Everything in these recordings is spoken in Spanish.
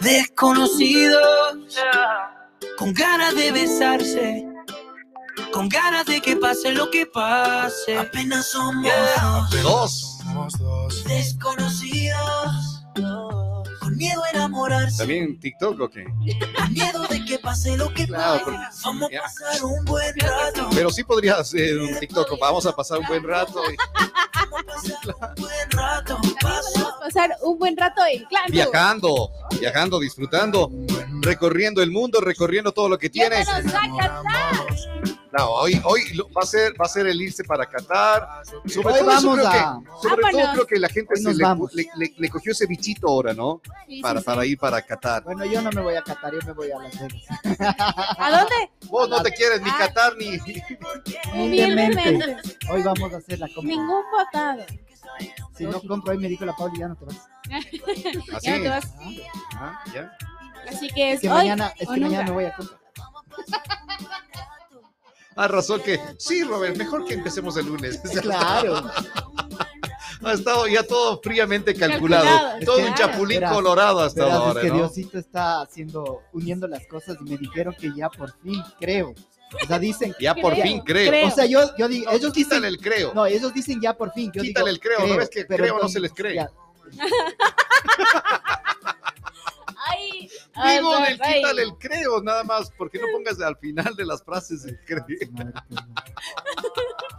Desconocidos, con ganas de besarse, con ganas de que pase lo que pase. Apenas somos dos. desconocidos, con miedo a enamorarse, ¿También TikTok o qué? con miedo de que pase lo que Claro, pase. Vamos a pasar un buen rato. Pero sí podría hacer un TikTok. Vamos a pasar un buen rato. y- Vamos a pasar un buen rato. Podemos pasar un buen rato en claro. Viajando, viajando, disfrutando, recorriendo el mundo, recorriendo todo lo que tiene. Yéndonos a Qatar. No, hoy, hoy va a ser, va a ser el irse para Qatar. Sobre Hoy todo, vamos creo a- que, sobre todo creo que la gente se le, le- le- le cogió ese bichito ahora, ¿no? Sí, Para, sí, para sí. ir para Qatar. Bueno, yo no me voy a Qatar, yo me voy a Las Vegas. ¿A dónde? Vos no te quieres ni. Qatar ni. Humildemente. Hoy vamos a hacer la compra. Ningún votado. Si no compro hoy, me dijo la Pauli, ya no te vas. Así. Ya no te vas. Ah, ya. Así que Es es que hoy mañana, es o que mañana nunca. me voy a comprar. Ah, razón que. Sí, Robert, mejor que empecemos el lunes. Claro. Ha estado ya todo fríamente calculado. Calculado, todo un claro. chapulín Verás, colorado hasta Verás, ahora, es que ¿no? Diosito está haciendo, uniendo las cosas y me dijeron que ya por fin creo. O sea, dicen, Ya por Creo, fin creo. creo. o sea, yo, yo digo, No, ellos quítale dicen, el creo. no, ellos dicen ya por fin. Yo Quítale digo, el creo, ¿no ves que pero creo no entonces, se les cree? ya, Ay, ay, Digo, ay, el ay. quítale el creo, nada más, porque no pongas al final de las frases el creo.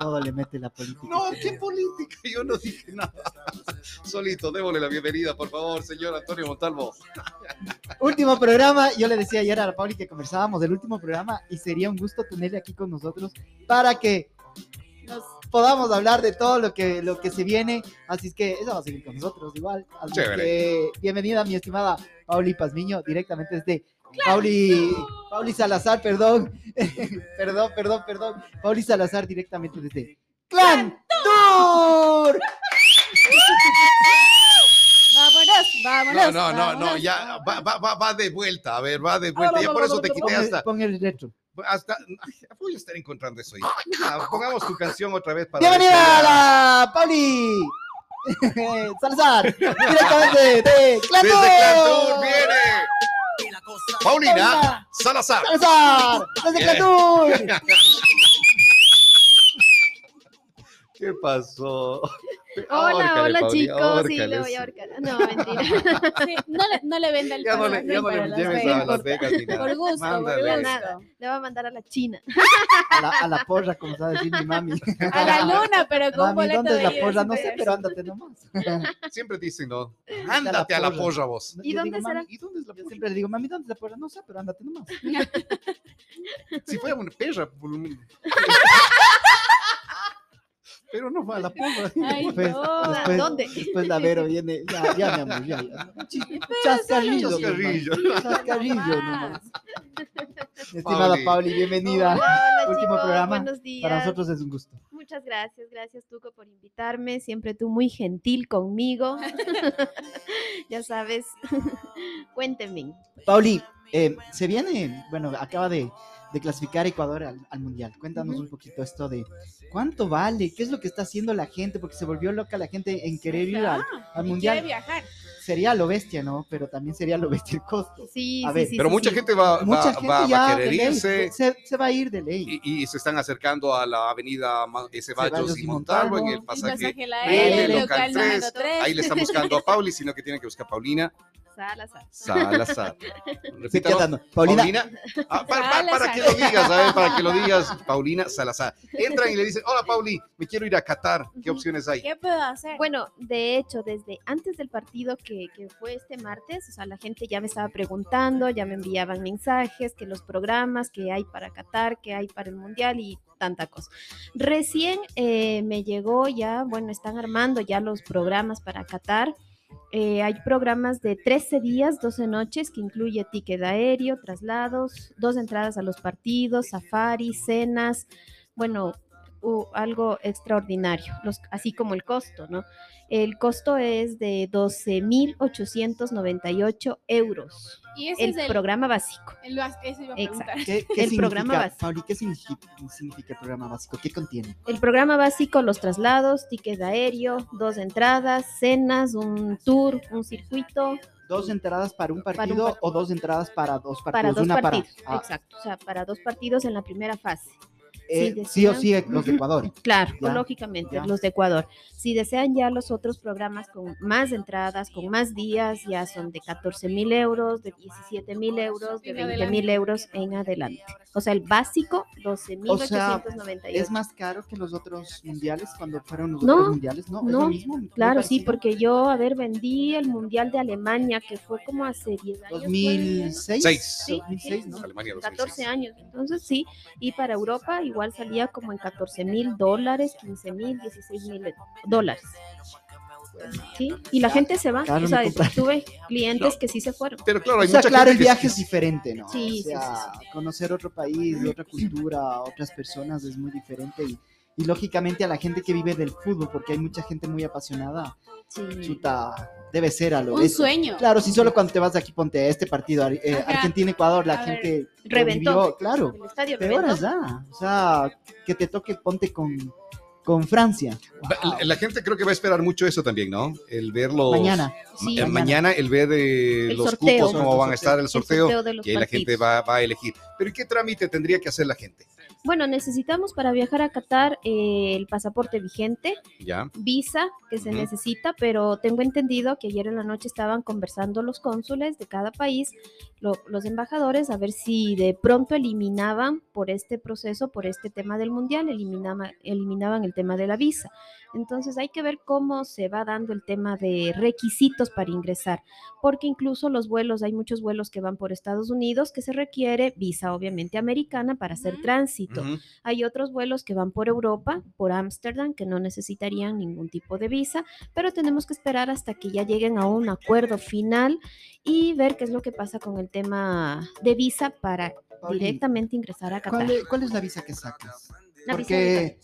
Todo le mete la política. No, qué política, yo no dije nada. Solito, démosle la bienvenida, por favor, señor Antonio Montalvo. Último programa, yo le decía ayer a la Pauli que conversábamos del último programa y sería un gusto tenerle aquí con nosotros para que Nos- podamos hablar de todo lo que, lo que se viene. Así es que ella va a seguir con nosotros igual. Así que bienvenida mi estimada Pauli Pazmiño, directamente desde Pauli, Pauli Salazar, perdón. perdón, perdón, perdón. Pauli Salazar directamente desde Clan Tour. Vámonos, No, vámonos. no, no, no, vámonos. ya va, va, va, va de vuelta, a ver, va de vuelta. Ya por eso te quité hasta. Pon el retro. hasta voy a estar encontrando eso ahí. Ah, Pongamos tu canción otra vez para. Bienvenida a la Pauli Salazar, directamente de Clan Desde Clan Tour Tour. viene Paulina Salazar. Salazar, desde. ¿Qué pasó? Hola, Ahórcale, hola Pauli, chicos. Sí, ahórcale, le voy sí. a ahorcar. No, mentira. Sí, no, le, no le venda el Ya no le, ya no le lleves a Las Vegas ni nada. Por gusto, Mándale. por gusto. nada. Le voy a mandar a la China. A la, a la porra, como sabe decir mi mami. A la luna, pero con Mami, boleto ¿dónde es la porra? No sé, pero ándate nomás. Siempre dicen, ¿no? Ándate a la porra. vos. ¿Y dónde digo, será? mami, ¿Y dónde es la porra? Yo siempre le digo, mami, ¿dónde es la porra? No sé, pero ándate nomás. Si fuera una perra. Pero no va a la porra. Ay, Después, no. después, ¿Dónde? Después la Vero viene, ya, ya, mi amor, ya. ya. Chascarrillo. Chascarrillo. nomás. Chascarrillo nomás. Estimada Pauli. Pauli, bienvenida. Hola, Último chicos, programa. Buenos días. Para nosotros es un gusto. Muchas gracias, gracias Tuco por invitarme. Siempre tú muy gentil conmigo. ya sabes. Cuéntenme. Pauli, eh, se viene, bueno, acaba de, de clasificar Ecuador al, al Mundial. Cuéntanos un poquito esto de cuánto vale, qué es lo que está haciendo la gente, porque se volvió loca la gente en querer ir al, Ah, al Mundial. quiere viajar. Sería lo bestia, ¿no? Pero también sería lo bestia el costo. Sí, A sí, ver, sí, Pero sí, mucha sí. gente va, Mucha va, gente va- a querer ley, irse. se, se va a ir de ley. Y, y se están acercando a la avenida eh, Ceballos y Montalvo en el El pasaje. pasaje la L, L, local local tres. número 3. Ahí le están buscando a Pauli, sino que tienen que buscar a Paulina Salazar. Salazar. Repítalo. Paulina, Ah, pa- pa- para, que lo digas, a ver, para que lo digas, Paulina Salazar. Entran y le dicen, hola Pauli, me quiero ir a Qatar. ¿Qué opciones hay? ¿Qué puedo hacer? Bueno, de hecho, desde antes del partido que, que fue este martes, o sea, la gente ya me estaba preguntando, ya me enviaban mensajes, que los programas que hay para Qatar, que hay para el Mundial y tanta cosa. Recién eh, me llegó ya, bueno, están armando ya los programas para Qatar. Eh, hay programas de 13 días, 12 noches, que incluye ticket aéreo, traslados, dos entradas a los partidos, safari, cenas, bueno, u- algo extraordinario, los, así como el costo, ¿no? El costo es de 12.898 euros, y ese el es el programa básico. el- eso iba a Exacto. ¿qué, qué el significa, programa básico. Pauli, ¿qué significa, significa el programa básico? ¿Qué contiene? El programa básico, los traslados, ticket aéreo, dos entradas, cenas, un tour, un circuito, ¿Dos entradas para un Para un partido partido. o dos entradas para dos partidos? para dos Una partidos. para. ah, Exacto, o sea, para dos partidos en la primera fase. Eh, sí, sí o sí, los de Ecuador. Claro, Ya, lógicamente, ya. los de Ecuador. Si desean ya los otros programas con más entradas, con más días, ya son de 14 mil euros, de 17 mil euros, de En 20 mil euros en adelante. O sea, el básico, 12 mil O sea, 898. ¿Es más caro que los otros mundiales cuando fueron los No, otros mundiales? No, es no, lo mismo. Claro, sí, porque yo, a ver, vendí el Mundial de Alemania, que fue como hace 10 años. fue, 2006. Seis. Sí, 2006, sí, ¿no? Alemania 14 2006. años, entonces sí, y para Europa igual salía como en 14 mil dólares, 15 mil, 16 mil dólares. Sí, y la gente se va, o sea, tuve clientes No. que sí se fueron. Pero claro, O hay sea, mucha claro, gente el que- viaje es diferente, ¿no? Sí, o sí, conocer otro país, otra cultura, otras personas es muy diferente y, y lógicamente a la gente que vive del fútbol, porque hay mucha gente muy apasionada, Sí. chuta, debe ser a lo Un sueño. Claro, si solo cuando te vas de aquí ponte a este partido, ar- eh. Argentina-Ecuador, la A gente Reventó. vivió, claro, El estadio peor reventó. allá, o sea, que te toque ponte con, con Francia La, la gente creo que va a esperar mucho eso también, ¿no? El ver los... mañana. Sí, eh, mañana el ver eh, El los sorteo. cupos, cómo van a estar el El sorteo, sorteo de los y ahí la gente va, va a elegir. Pero ¿y qué trámite tendría que hacer la gente? Bueno, necesitamos para viajar a Qatar eh, el pasaporte vigente, ¿Ya? visa que se necesita, pero tengo entendido que ayer en la noche estaban conversando los cónsules de cada país, lo- los embajadores, a ver si de pronto eliminaban por este proceso, por este tema del mundial, eliminaba- eliminaban el tema de la visa. Entonces hay que ver cómo se va dando el tema de requisitos para ingresar, porque incluso los vuelos, hay muchos vuelos que van por Estados Unidos que se requiere visa obviamente americana para hacer Hay otros vuelos que van por Europa, por Ámsterdam, que no necesitarían ningún tipo de visa, pero tenemos que esperar hasta que ya lleguen a un acuerdo final y ver qué es lo que pasa con el tema de visa para Pauli, directamente ingresar a Qatar. ¿Cuál es, cuál es la visa que sacas? La visa Porque eh,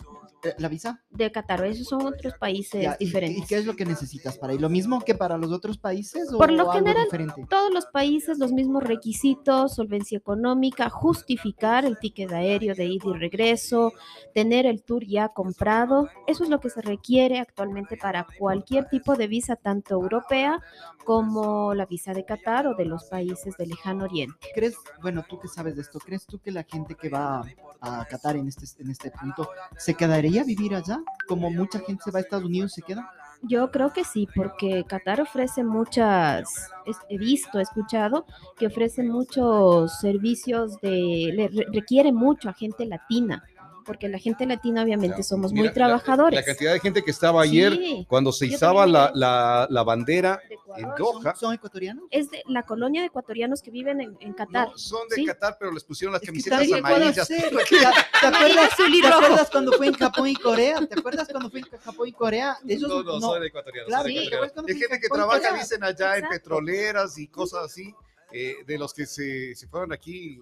la visa de Qatar, esos son otros países Ya, diferentes. ¿Y, qué es lo que necesitas para ir? ¿Lo mismo que para los otros países o Por lo general, diferente? Todos los países los mismos requisitos, solvencia económica, justificar el ticket aéreo de ida y regreso, tener el tour ya comprado. Eso es lo que se requiere actualmente para cualquier tipo de visa, tanto europea como la visa de Qatar o de los países del lejano oriente. ¿Crees, bueno, tú que sabes de esto, ¿crees tú que la gente que va a Qatar en este, en este punto se quedaría a vivir allá? Como mucha gente se va a Estados Unidos, ¿se queda? Yo creo que sí, porque Qatar ofrece muchas, he visto, he escuchado, que ofrece muchos servicios de, le re- requiere mucho a gente latina, porque la gente latina obviamente Ya, somos mira, muy la- trabajadores. La, cantidad de gente que estaba ayer Sí, cuando se izaba la, la- la bandera de en Ecuador. Doha. ¿Son, son ecuatorianos? Es de la colonia de ecuatorianos que viven en, en Qatar. No, son de Sí. Qatar, pero les pusieron las Es camisetas amarillas. ¿Te, te acuerdas, te acuerdas cuando fue en Japón y Corea? ¿Te acuerdas cuando fue en Japón y Corea? Ellos No, no, no- son ecuatorianos. Claro, son sí, ecuatorianos. Es gente que trabaja, dicen allá en Exacto. petroleras y cosas así, eh, de los que se, se fueron aquí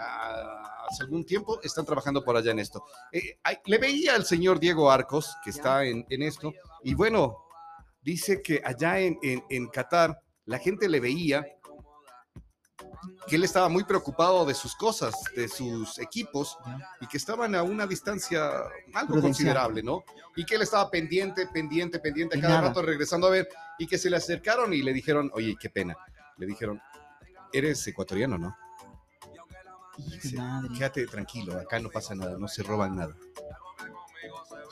ah, hace algún tiempo, están trabajando por allá en esto. Eh, le veía al señor Diego Arcos, que está en, en esto, y bueno, dice que allá en, en, en Qatar la gente le veía que él estaba muy preocupado de sus cosas, de sus equipos, y que estaban a una distancia algo considerable, ¿no? Y que él estaba pendiente, pendiente, pendiente, cada nada. rato regresando a ver, y que se le acercaron y le dijeron, oye, qué pena. Le dijeron, eres ecuatoriano, ¿no? Hijo de Dice, madre. Quédate tranquilo, acá no pasa nada, no se roban nada.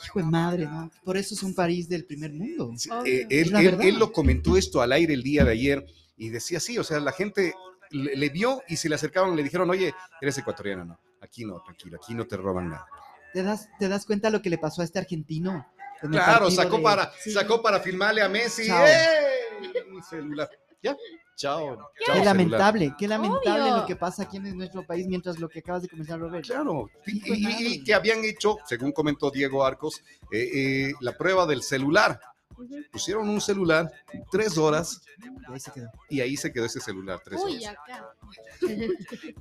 Hijo de madre, ¿no? Por eso es un país del primer mundo. Sí, eh, él, lo comentó esto al aire el día de ayer y decía sí, o sea, la gente le, le vio y se le acercaron y le dijeron, oye, eres ecuatoriano, no, aquí no, tranquilo, aquí no te roban nada. ¿Te das, ¿Te das cuenta lo que le pasó a este argentino? Claro, sacó de- para, Sí. sacó para filmarle a Messi. Chao. ¡eh! Un celular. Ya, chao. chao, Qué celular. lamentable, qué lamentable Obvio. lo que pasa aquí en nuestro país mientras lo que acabas de comenzar, Robert. Claro, y, que habían hecho, según comentó Diego Arcos, eh, eh, la prueba del celular. Pusieron un celular tres horas Y ahí se quedó. y ahí se quedó ese celular tres Uy, horas. acá.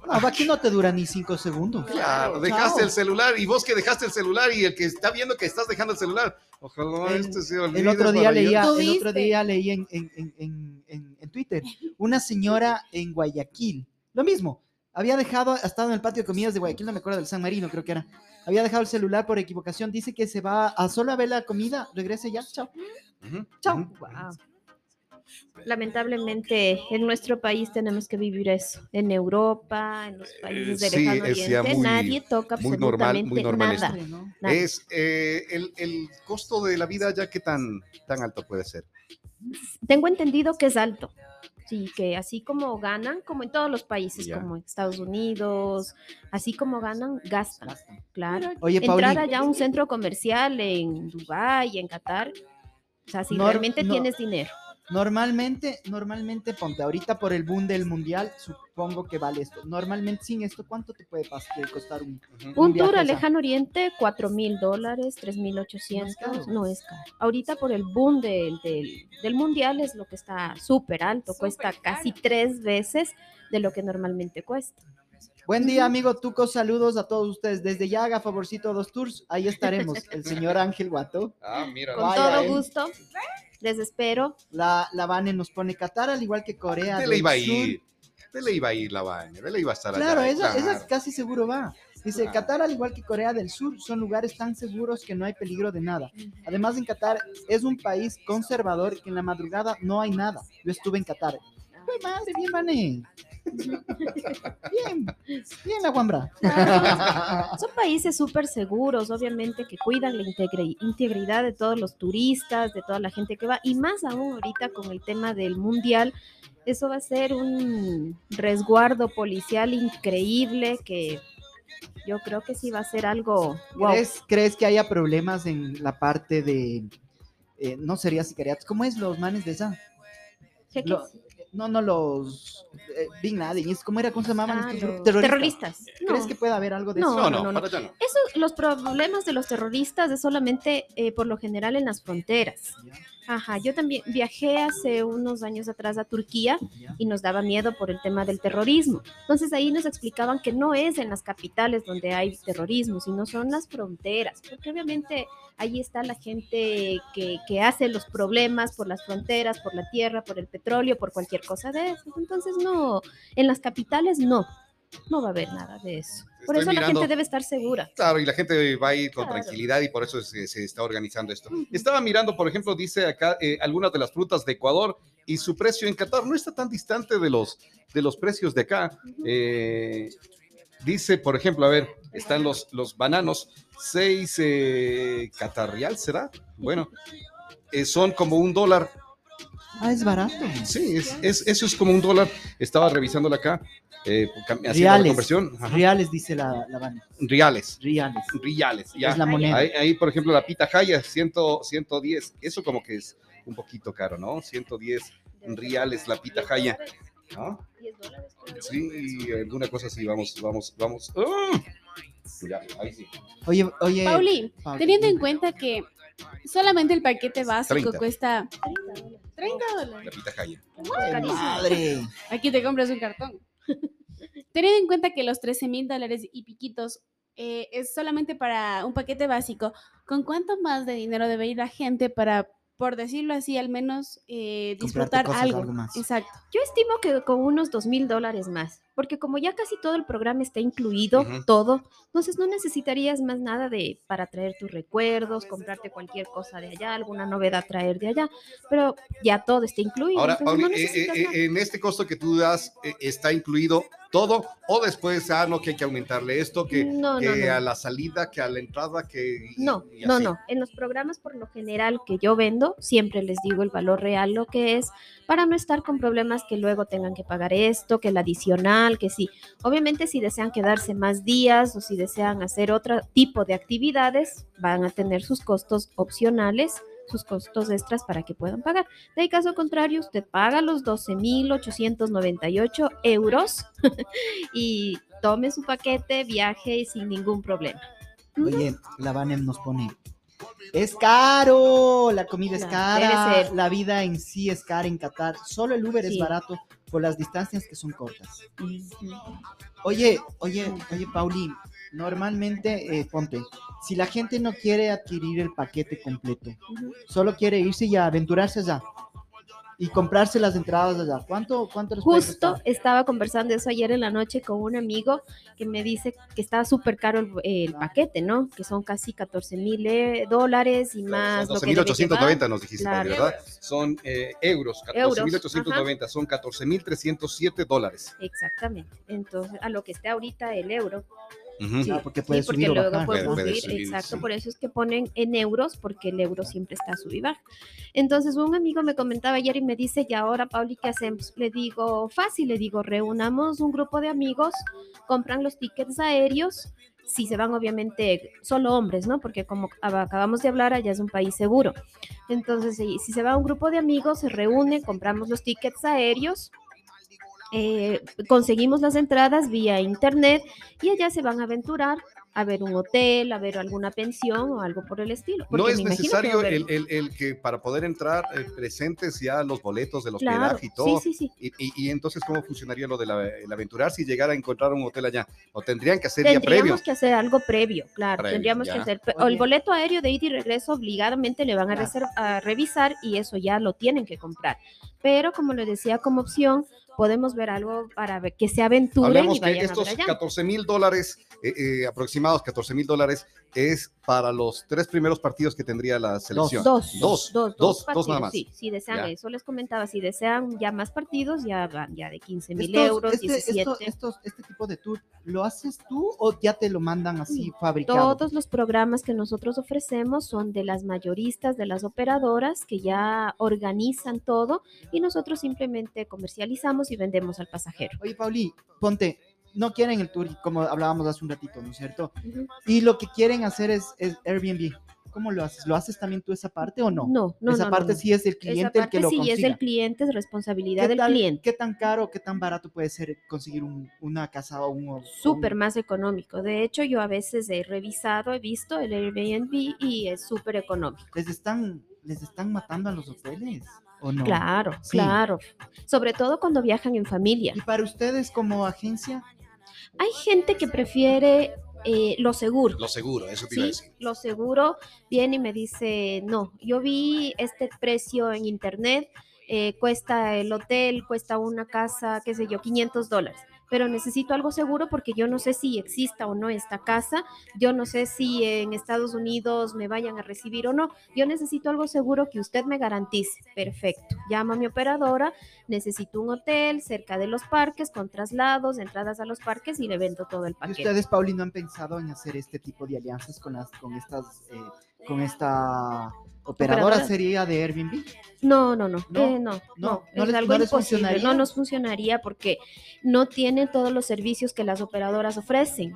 No, aquí no te dura ni cinco segundos. Claro, dejaste Chao. el celular y vos que dejaste el celular y el que está viendo que estás dejando el celular, ojalá El- este se olvide El otro día leía, el otro día leí en, en- en- en- en- en Twitter, una señora en Guayaquil, lo mismo, había dejado, ha estado en el patio de comidas de Guayaquil, no me acuerdo del San Marino, creo que era, había dejado el celular por equivocación, dice que se va a solo a ver la comida, regrese ya, chao, chao. Lamentablemente en nuestro país tenemos que vivir eso. En Europa, en los países del Eh, sí, lejano oriente, muy- nadie toca muy normal, absolutamente muy normal nada. esto. ¿no? nada. Es eh, el, el costo de la vida ya que tan, tan alto puede ser. Tengo entendido que es alto. Sí, que así como ganan, como en todos los países, Ya. como en Estados Unidos, así como ganan, gastan, claro. Oye, Pauli, Entrar allá a un centro comercial en Dubái, en Qatar, o sea, si No, realmente no. tienes dinero. Normalmente, normalmente, ponte, ahorita por el boom del mundial, supongo que vale esto. Normalmente sin esto, ¿cuánto te puede te costar un. Un viaje tour a allá? lejano oriente, 4 mil dólares, 3 mil 800, caro. no es caro. Ahorita por el boom del, del, del mundial es lo que está súper alto, cuesta casi tres veces de lo que normalmente cuesta. Buen día, amigo Tuco. Saludos a todos ustedes. Desde ya haga favorcito dos tours. Ahí estaremos. El señor Ángel Guato. Ah, mira. Con Vaya, todo eh. gusto, les espero. La, la Vane nos pone Qatar, al igual que Corea. Le iba a Sur. ir. Iba a ir la. De le iba a estar Claro, allá. esa, esa claro. casi seguro va. Dice, Claro. Qatar, al igual que Corea del Sur, son lugares tan seguros que no hay peligro de nada. Además, en Qatar es un país conservador que en la madrugada no hay nada. Yo estuve en Qatar. ¡Ay, madre! Bien, Vane. Bien, bien la guambra. Son países súper seguros, obviamente, que cuidan la integri- integridad de todos los turistas, de toda la gente que va, y más aún ahorita con el tema del mundial, eso va a ser un resguardo policial increíble que yo creo que sí va a ser algo wow. ¿Crees, crees que haya problemas en la parte de... eh, no sería sicariatos? ¿Cómo es los manes de esa? Lo- no, no, los... Eh, Bin Laden, ¿es- ¿cómo era? ¿Cómo se llamaban Ah, estos terroristas? terroristas. ¿Crees No. que pueda haber algo de No, eso? No, no, no. Eso, los problemas de los terroristas es solamente eh, por lo general en las fronteras. Ajá, yo también viajé hace unos años atrás a Turquía y nos daba miedo por el tema del terrorismo. Entonces ahí nos explicaban que no es en las capitales donde hay terrorismo, sino son las fronteras, porque obviamente ahí está la gente que hace los problemas por las fronteras, por la tierra, por el petróleo, por cualquier cosa de eso. Entonces no, en las capitales no, no va a haber nada de eso. Por Estoy eso la gente debe estar segura. Claro, y la gente va a ir con Claro. tranquilidad y por eso se, se está organizando esto. Estaba mirando, por ejemplo, dice acá eh, algunas de las frutas de Ecuador y su precio en Qatar no está tan distante de los, de los precios de acá. Eh, dice, por ejemplo, a ver, están los, los bananos, 6 eh, catarrial, ¿será? Bueno, eh, son como un dólar. Ah, es barato. Sí, es, es- eso es como un dólar. Estaba revisándolo acá, eh, la Reales. conversión. Ajá. Reales, dice la, la Vane. Reales, Reales. reales, ya. Es la moneda. Ahí, ahí, por ejemplo, la pita jaya, 100, 110. Eso como que es un poquito caro, ¿no? 110 reales la pita jaya. ¿no? 10 dólares. creo. Sí, alguna cosa así, vamos, vamos, vamos. ¡Ah! Ya, ahí sí. Oye, oye. Pauli, Pauli, teniendo en cuenta que solamente el paquete básico 30. cuesta 30 dólares. 30 dólares. La pita jaya. Madre. Aquí te compras un cartón. Teniendo en cuenta que los 13 mil dólares y piquitos eh, es solamente para un paquete básico, ¿con cuánto más de dinero debe ir la gente para, por decirlo así, al menos eh, disfrutar cosas, algo? algo más. Exacto. Yo estimo que con unos dos mil dólares más, porque como ya casi todo el programa está incluido, todo, entonces no necesitarías más nada de para traer tus recuerdos, comprarte cualquier cosa de allá, alguna novedad traer de allá, pero ya todo está incluido. Ahora, Pauli, no eh, eh, eh, en este costo que tú das, eh, ¿está incluido todo? ¿O después, ah, no, que hay que aumentarle esto, que, no, que no, no. a la salida, que a la entrada, que... y- No, y no, no. En los programas por lo general que yo vendo, siempre les digo el valor real, lo que es, para no estar con problemas que luego tengan que pagar esto, que el adicional, que sí. Obviamente si desean quedarse más días o si desean hacer otro tipo de actividades, van a tener sus costos opcionales sus costos extras para que puedan pagar. De caso contrario, usted paga los 12.898 euros y tome su paquete, viaje sin ningún problema. Oye, la Vanem nos pone. Es caro, la comida es cara, la vida en sí es cara en Qatar. Solo el Uber es barato por las distancias que son cortas. Oye, oye, oye, Pauli, normalmente, eh, ponte, si la gente no quiere adquirir el paquete completo, solo quiere irse y aventurarse allá, y comprarse las entradas allá. ¿Cuánto, cuánto les Justo estaba conversando eso ayer en la noche con un amigo que me dice que está súper caro el, el paquete, ¿no? Que son casi 14 mil eh, dólares y más. Son lo que debe 12.890 llevar. nos dijiste, Claro. ¿verdad? Son eh, euros, Euros, 14.890, son 14.307 dólares. Exactamente. Entonces, a lo que está ahorita el euro. Ujú. Sí, Ah, porque sí, puede porque subir o luego bajar. puede subir, subir, exacto, sí. por eso es que ponen en euros, porque el euro siempre está a sub y baja. Entonces, un amigo me comentaba ayer y me dice, y ahora, Pauli, ¿qué hacemos? Le digo, fácil, le digo, reunamos un grupo de amigos, compran los tickets aéreos, si se van, obviamente, solo hombres, ¿no? Porque como ab- acabamos de hablar, allá es un país seguro. Entonces, si, si se va un grupo de amigos, se reúne, compramos los tickets aéreos, eh, conseguimos las entradas vía internet y allá se van a aventurar a ver un hotel, a ver alguna pensión o algo por el estilo. No es que necesario el, el- el que para poder entrar eh, presentes ya los boletos del hospedaje Claro, y todo. sí, sí, sí. Y, y- y entonces, ¿cómo funcionaría lo del el aventurar si llegara a encontrar un hotel allá? ¿O tendrían que hacer ya previo? Tendríamos que hacer algo previo, claro. Previo, tendríamos que ya. hacer. O el boleto aéreo de ida y regreso obligadamente le van a, Claro. a revisar y eso ya lo tienen que comprar. Pero como le decía como opción, podemos ver algo para ver- que se aventuren y que vayan a estos ver allá. 14 mil dólares, eh, eh, aproximados 14 mil dólares, es para los tres primeros partidos que tendría la selección. Dos, Dos, dos, dos, partidos, dos nada más. Sí, si desean, Ya. eso les comentaba, si desean ya más partidos, ya van ya de 15 mil euros, este, 17. esto- estos- este tipo de tour, ¿lo haces tú o ya te lo mandan así fabricado? Todos los programas que nosotros ofrecemos son de las mayoristas, de las operadoras que ya organizan todo y nosotros simplemente comercializamos y vendemos al pasajero. Oye, Pauli, ponte, no quieren el tour, como hablábamos hace un ratito, ¿no es cierto? Ujú. Y lo que quieren hacer es, es Airbnb. ¿Cómo lo haces? ¿Lo haces también tú esa parte o no? No, no, esa no, parte no, sí es el Esa cliente el que parte lo sí es del cliente, es responsabilidad ¿Qué, del tal- cliente. ¿Qué tan caro, qué tan barato puede ser conseguir un- una casa o un... Súper un- más económico. De hecho, yo a veces he revisado, he visto el Airbnb y es súper económico. ¿Les están, ¿Les están matando a los hoteles o no? Claro, Sí. claro. Sobre todo cuando viajan en familia. Y para ustedes como agencia, Hay gente que prefiere eh, lo seguro. Lo seguro, eso te iba a Sí, decir. lo seguro viene y me dice, no, yo vi este precio en internet, eh, cuesta el hotel, cuesta una casa, qué sé yo, 500 dólares, pero necesito algo seguro porque yo no sé si exista o no esta casa, yo no sé si en Estados Unidos me vayan a recibir o no, yo necesito algo seguro que usted me garantice. Perfecto, llama a mi operadora, necesito un hotel cerca de los parques, con traslados, entradas a los parques y le vendo todo el ¿y paquete. ustedes, Pauli, no han pensado en hacer este tipo de alianzas con, las, con, estas, eh, con esta operadora Operadora. sería de Airbnb? No, no, no, No, eh, no, no, no, no es les- algo no les imposible, funcionaría. no nos funcionaría porque no tiene todos los servicios que las operadoras ofrecen,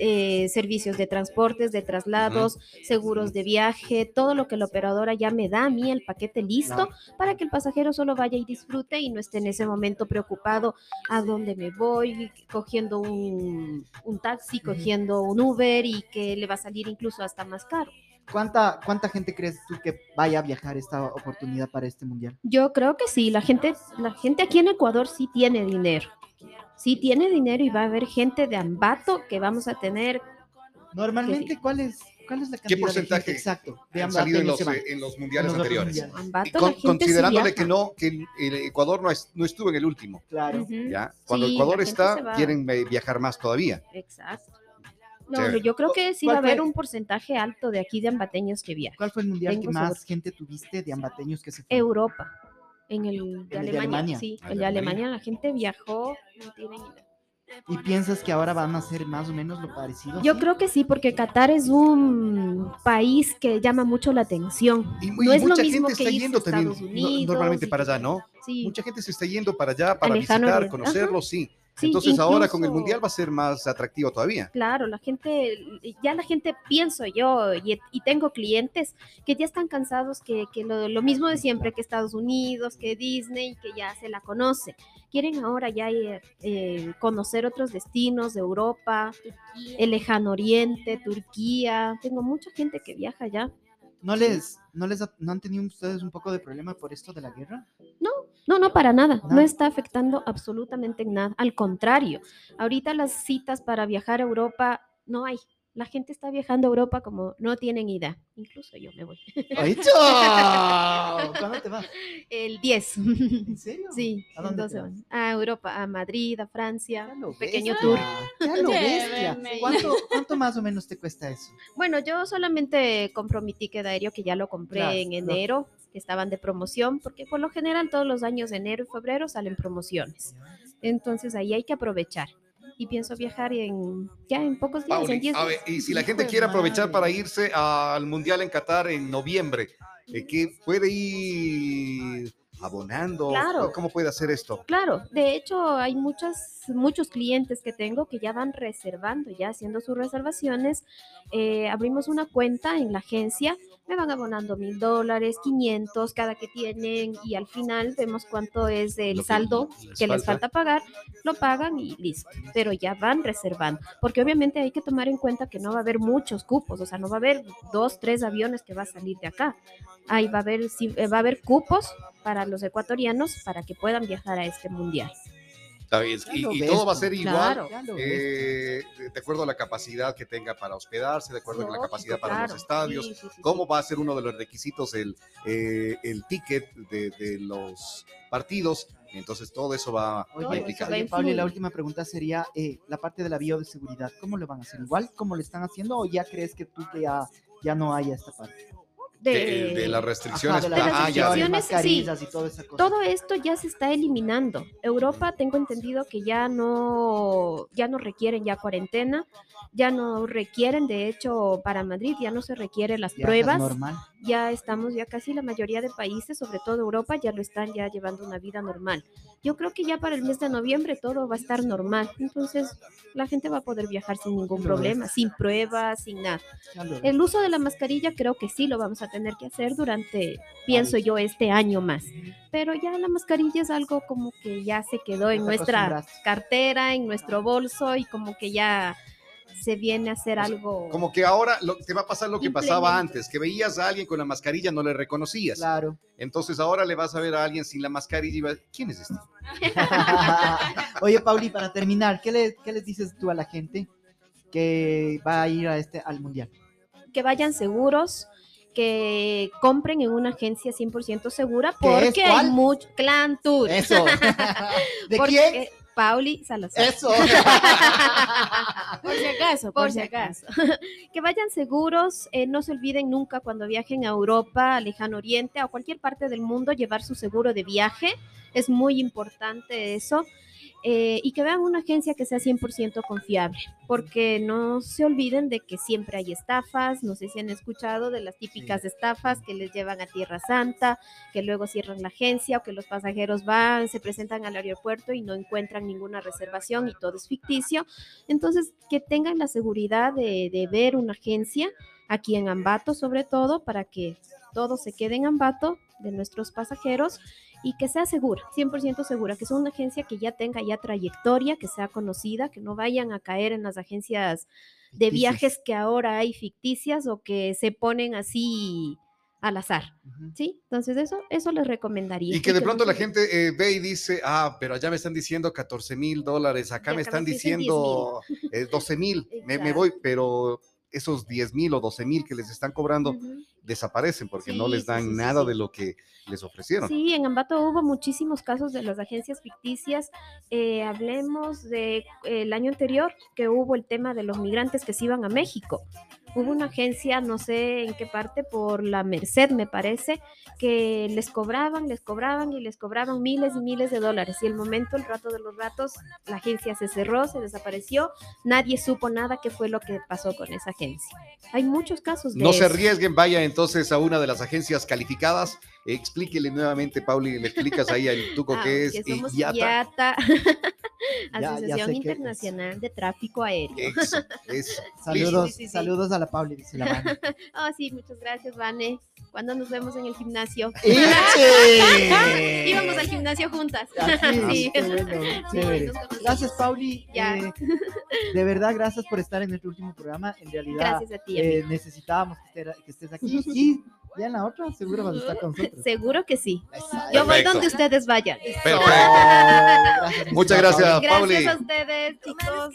eh, servicios de transportes, de traslados, seguros de viaje, todo lo que la operadora ya me da a mí el paquete listo Claro. para que el pasajero solo vaya y disfrute y no esté en ese momento preocupado a dónde me voy, cogiendo un, un taxi, cogiendo un Uber y que le va a salir incluso hasta más caro. ¿Cuánta, ¿Cuánta gente crees tú que vaya a viajar esta oportunidad para este mundial? Yo creo que sí, la gente, la gente aquí en Ecuador sí tiene dinero. Sí tiene dinero y va a haber gente de Ambato que vamos a tener. Normalmente, ¿cuál es, cuál es la cantidad ¿Qué de porcentaje gente exacto de Han Ambato salido en que los, en los mundiales En los otros anteriores. mundiales. Ambato, con- sí considerándole viaja. que no, que el, Ecuador no, es- no estuvo en el último. Claro. ¿ya? Cuando Sí, Ecuador está, quieren eh, viajar más todavía. Exacto. No, Chévere. yo creo que sí va a ¿Cuál fue? haber un porcentaje alto de aquí de ambateños que viajan. ¿Cuál fue el mundial que Tengo más seguro. gente tuviste de ambateños que se fueron? Europa, en el de el de Alemania. Alemania. Sí, Ah, el de de Alemania. Alemania la gente viajó. no tienen idea. ¿Y piensas que ahora van a hacer más o menos lo parecido? Yo sí? creo que sí, porque Qatar es un país que llama mucho la atención. Y, No es lo mucha mismo gente que está yendo también Estados no- Unidos normalmente y para que- allá, ¿no? Sí. Mucha gente se está yendo para allá para visitar, Oriente. conocerlo, sí. Sí, Entonces ahora con el mundial va a ser más atractivo todavía. Claro, la gente, ya la gente pienso yo, y, y tengo clientes que ya están cansados que, que lo, lo mismo de siempre, que Estados Unidos, que Disney, que ya se la conoce. Quieren ahora ya ir, eh, conocer otros destinos de Europa, el lejano oriente, Turquía. Tengo mucha gente que viaja ya. ¿No les, no les ha- no han tenido ustedes un poco de problema por esto de la guerra? No, no, para nada. No está afectando absolutamente en nada. Al contrario, ahorita las citas para viajar a Europa no hay. La gente está viajando a Europa como no tienen idea. Incluso yo me voy. ¿Cuándo te vas? El 10. ¿En serio? Sí, ¿A dónde te vas? A Europa, a Madrid, a Francia. Lo pequeño bestia, tour. Ya lo bestia. ¿Cuánto, ¿Cuánto más o menos te cuesta eso? Bueno, yo solamente compro mi ticket aéreo que ya lo compré Claro, en enero, que estaban de promoción, porque por lo general todos los años de enero y febrero salen promociones. Entonces ahí hay que aprovechar. Y pienso viajar en ya en pocos días, en Pauli, 10 a ver, y si la gente quiere aprovechar madre. para irse al Mundial en Qatar en noviembre, eh, ¿qué puede ir abonando? Claro. ¿Cómo puede hacer esto? Claro, de hecho hay muchas, muchos clientes que tengo que ya van reservando, ya haciendo sus reservaciones. Eh, abrimos una cuenta en la agencia, me van abonando mil dólares, 500 cada que tienen y al final vemos cuánto es el que saldo les que les falta. falta pagar, lo pagan y listo, pero ya van reservando, porque obviamente hay que tomar en cuenta que no va a haber muchos cupos, o sea, no va a haber dos, tres aviones que va a salir de acá. Ahí va a haber, sí, eh, va a haber cupos para los ecuatorianos para que puedan viajar a este mundial. Y, y todo va a ser igual. Claro. Eh, de acuerdo a la capacidad que tenga para hospedarse, de acuerdo a la capacidad para claro. los estadios, Sí, sí, sí, cómo va a ser uno de los requisitos el, eh, el ticket de, de los partidos. Entonces todo eso va, a implicar. Oye, Pablo, y la última pregunta sería eh, la parte de la bioseguridad. ¿Cómo lo van a hacer? ¿Igual como lo están haciendo o ya crees que tú que ya, ya no haya esta parte? De, de las Ajá, restricciones. de las ah, ya, restricciones, ya. sí. y toda esa cosa. Todo esto ya se está eliminando. Europa, tengo entendido que ya no, ya no requieren ya cuarentena, ya no requieren, de hecho, para Madrid ya no se requieren las pruebas. normal. Ya estamos, ya casi la mayoría de países, sobre todo Europa, ya lo están ya llevando una vida normal. Yo creo que ya para el mes de noviembre todo va a estar normal. Entonces, la gente va a poder viajar sin ningún problema, sin pruebas, sin nada. El uso de la mascarilla creo que sí lo vamos a tener que hacer durante, pienso yo, este año más. Pero ya la mascarilla es algo como que ya se quedó en nuestra cartera, en nuestro bolso y como que ya se viene a hacer O sea, algo. Como que ahora lo- te va a pasar lo que pasaba antes, que veías a alguien con la mascarilla, no le reconocías. Claro. Entonces ahora le vas a ver a alguien sin la mascarilla y vas, ¿quién es este? Oye, Pauli, para terminar, ¿qué, le- qué les dices tú a la gente que va a ir a este, al mundial? Que vayan seguros, que compren en una agencia 100% segura, porque hay mucho. Clan Tour. Eso. ¿De Porque- quién? Pauli Salazar. Eso. Por si acaso, que vayan seguros, eh, no se olviden nunca cuando viajen a Europa, a Lejano Oriente, a cualquier parte del mundo, llevar su seguro de viaje. Es muy importante eso. Eh, y que vean una agencia que sea 100% confiable, porque no se olviden de que siempre hay estafas, no sé si han escuchado de las típicas estafas que les llevan a Tierra Santa, que luego cierran la agencia o que los pasajeros van, se presentan al aeropuerto y no encuentran ninguna reservación y todo es ficticio. Entonces, que tengan la seguridad de, de ver una agencia aquí en Ambato, sobre todo, para que todo se quede en Ambato de nuestros pasajeros y que sea segura, 100% segura, que sea una agencia que ya tenga ya trayectoria, que sea conocida, que no vayan a caer en las agencias de Ficticias. viajes que ahora hay ficticias o que se ponen así al azar. ¿sí? Entonces eso, eso les recomendaría. Y que de pronto la gente eh, ve y dice, ah, pero allá me están diciendo 14 mil dólares, acá me están diciendo eh, 12 mil, me, me voy, pero esos 10 mil o 12 mil que les están cobrando desaparecen porque no les dan sí, sí, nada de lo que les ofrecieron. Sí, en Ambato hubo muchísimos casos de las agencias ficticias. Eh, hablemos del el año anterior que hubo el tema de los migrantes que se iban a México. Hubo una agencia, no sé en qué parte, por la Merced, me parece, que les cobraban, les cobraban y les cobraban miles y miles de dólares. Y el momento, el rato de los ratos, la agencia se cerró, se desapareció. Nadie supo nada qué fue lo que pasó con esa agencia. Hay muchos casos de No se arriesguen, vaya entonces a una de las agencias calificadas. Explíquele nuevamente, Pauli, le explicas ahí al tuco Ah, qué es que somos IATA. IATA, Ya- ya Asociación Internacional de Tráfico Aéreo. Eso, eso. Saludos, Sí, sí, sí. saludos a la Pauli, dice la Vane. Oh, sí, muchas gracias, Vane. ¿Cuándo nos vemos en el gimnasio? Íbamos al gimnasio juntas. Así, bueno. Gracias, Pauli. Ya. Eh, de verdad, gracias por estar en nuestro último programa. En realidad, Gracias a ti, eh, necesitábamos que, estés- que estés aquí y ya en la otra seguro vas a estar con nosotros. Seguro que sí. Yo voy Perfecto. donde ustedes vayan. Perfecto. Gracias, Muchas gracias, Pauli. Gracias a ustedes, chicos.